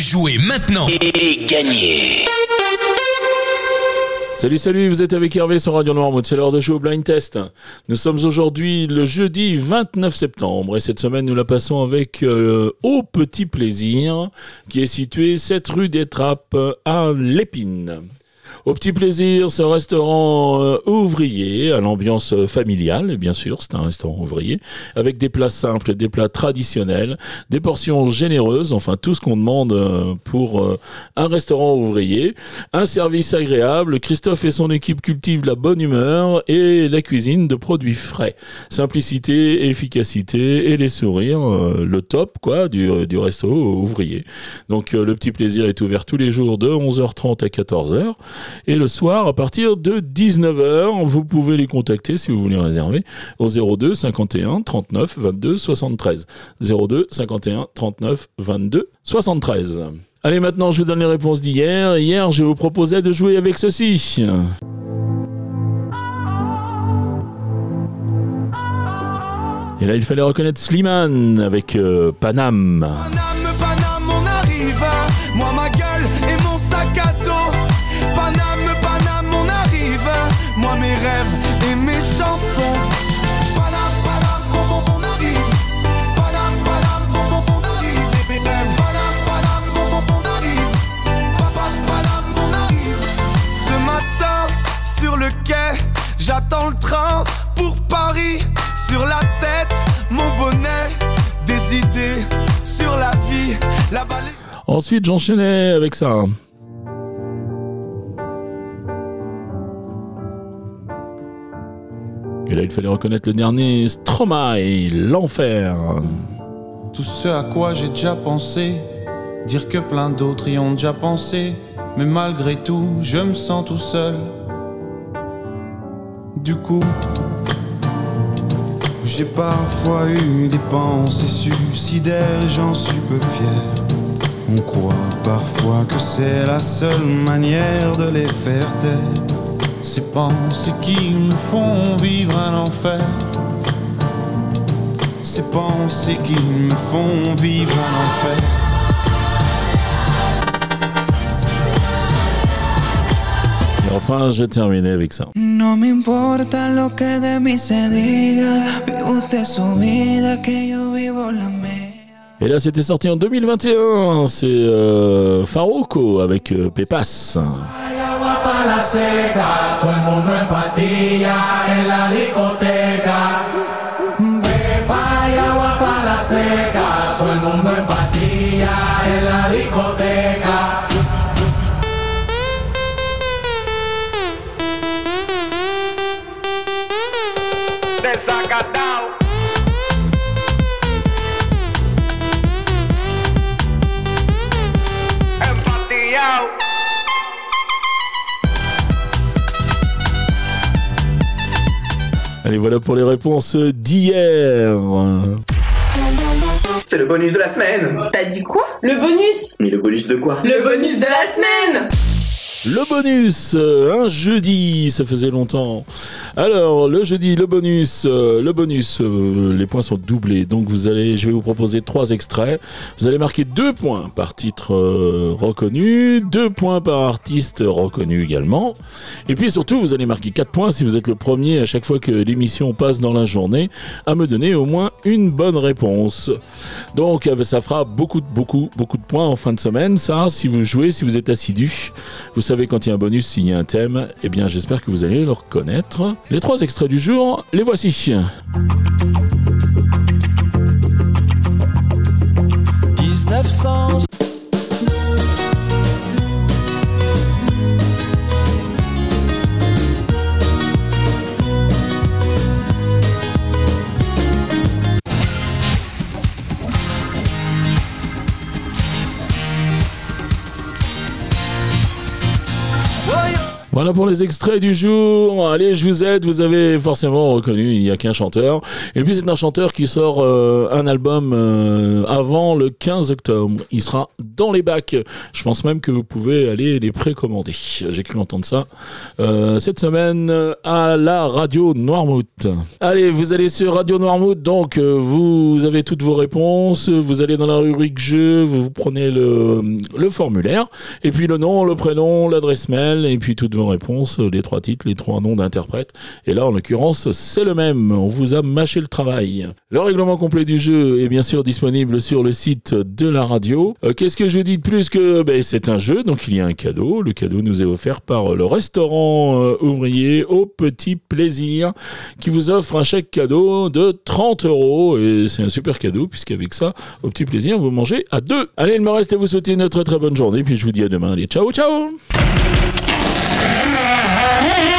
Jouez maintenant et gagnez Salut, salut, vous êtes avec Hervé sur Radio Noirmouth, c'est l'heure de jouer au Blind Test. Nous sommes aujourd'hui le jeudi 29 septembre et cette semaine nous la passons avec euh, Au Petit Plaisir qui est situé 7 rue des Trappes à Lépine. Au petit plaisir, ce restaurant euh, ouvrier à l'ambiance familiale, bien sûr, c'est un restaurant ouvrier, avec des plats simples, des plats traditionnels, des portions généreuses, enfin tout ce qu'on demande euh, pour euh, un restaurant ouvrier, un service agréable, Christophe et son équipe cultivent la bonne humeur et la cuisine de produits frais. Simplicité, efficacité et les sourires, le top quoi du, du resto ouvrier. Donc le petit plaisir est ouvert tous les jours de 11h30 à 14h. Et le soir, à partir de 19h, vous pouvez les contacter si vous voulez réserver au 02 51 39 22 73. 02 51 39 22 73. Allez, maintenant, je vous donne les réponses d'hier. Hier, je vous proposais de jouer avec ceci. Et là, il fallait reconnaître Slimane avec euh, Panam. Le quai, j'attends le train pour Paris. Sur la tête, mon bonnet. Des idées sur la vie. La vallée. Ensuite, j'enchaînais avec ça. Et là, il fallait reconnaître le dernier Stromae, l'enfer. Tout ce à quoi j'ai déjà pensé, dire que plein d'autres y ont déjà pensé, mais malgré tout, je me sens tout seul. Du coup, j'ai parfois eu des pensées suicidaires j'en suis peu fier. On croit parfois que c'est la seule manière de les faire taire. Ces pensées qui me font vivre un enfer. Ces pensées qui me font vivre un enfer. Enfin, je terminais avec ça. No me importa lo que de mí se diga, vive usted su vida, que yo vivo la mía. Et là, c'était sorti en 2021. C'est euh, Farouko avec euh, la seca, todo el mundo en patilla en la discoteca. Allez, voilà pour les réponses d'hier. C'est le bonus de la semaine. T'as dit quoi? Le bonus. Mais le bonus de quoi? Le bonus de la semaine Le bonus, euh, un jeudi, ça faisait longtemps. Alors, le jeudi, le bonus, euh, le bonus, euh, les points sont doublés. Donc, vous allez, je vais vous proposer trois extraits. Vous allez marquer deux points par titre reconnu, deux points par artiste reconnu également. Et puis surtout, vous allez marquer quatre points si vous êtes le premier à chaque fois que l'émission passe dans la journée à me donner au moins une bonne réponse. Donc, ça fera beaucoup, beaucoup, beaucoup de points en fin de semaine. Ça, si vous jouez, si vous êtes assidu, vous savez quand il y a un bonus, s'il y a un thème, eh bien, j'espère que vous allez le reconnaître. Les trois extraits du jour, les voici. Voilà pour les extraits du jour. Allez, je vous aide. Vous avez forcément reconnu, il n'y a qu'un chanteur. Et puis c'est un chanteur qui sort euh, un album euh, avant le 15 octobre. Il sera dans les bacs. Je pense même que vous pouvez aller les précommander. J'ai cru entendre ça euh, cette semaine à la radio Noirmouth. Allez, vous allez sur Radio Noirmouth. Donc vous avez toutes vos réponses. Vous allez dans la rubrique jeu. Vous prenez le, formulaire. Et puis le nom, le prénom, l'adresse mail. Et puis toutes vos réponses, les trois titres, les trois noms d'interprètes. Et là, en l'occurrence, c'est le même. On vous a mâché le travail. Le règlement complet du jeu est bien sûr disponible sur le site de la radio. Euh, Qu'est-ce que je vous dis de plus que ben, c'est un jeu, donc il y a un cadeau. Le cadeau nous est offert par le restaurant euh, ouvrier au petit plaisir qui vous offre un chèque cadeau de 30 euros. Et c'est un super cadeau puisqu'avec ça, au petit plaisir, vous mangez à deux. Allez, il me reste à vous souhaiter une très très bonne journée. Puis je vous dis à demain. Allez, ciao, ciao है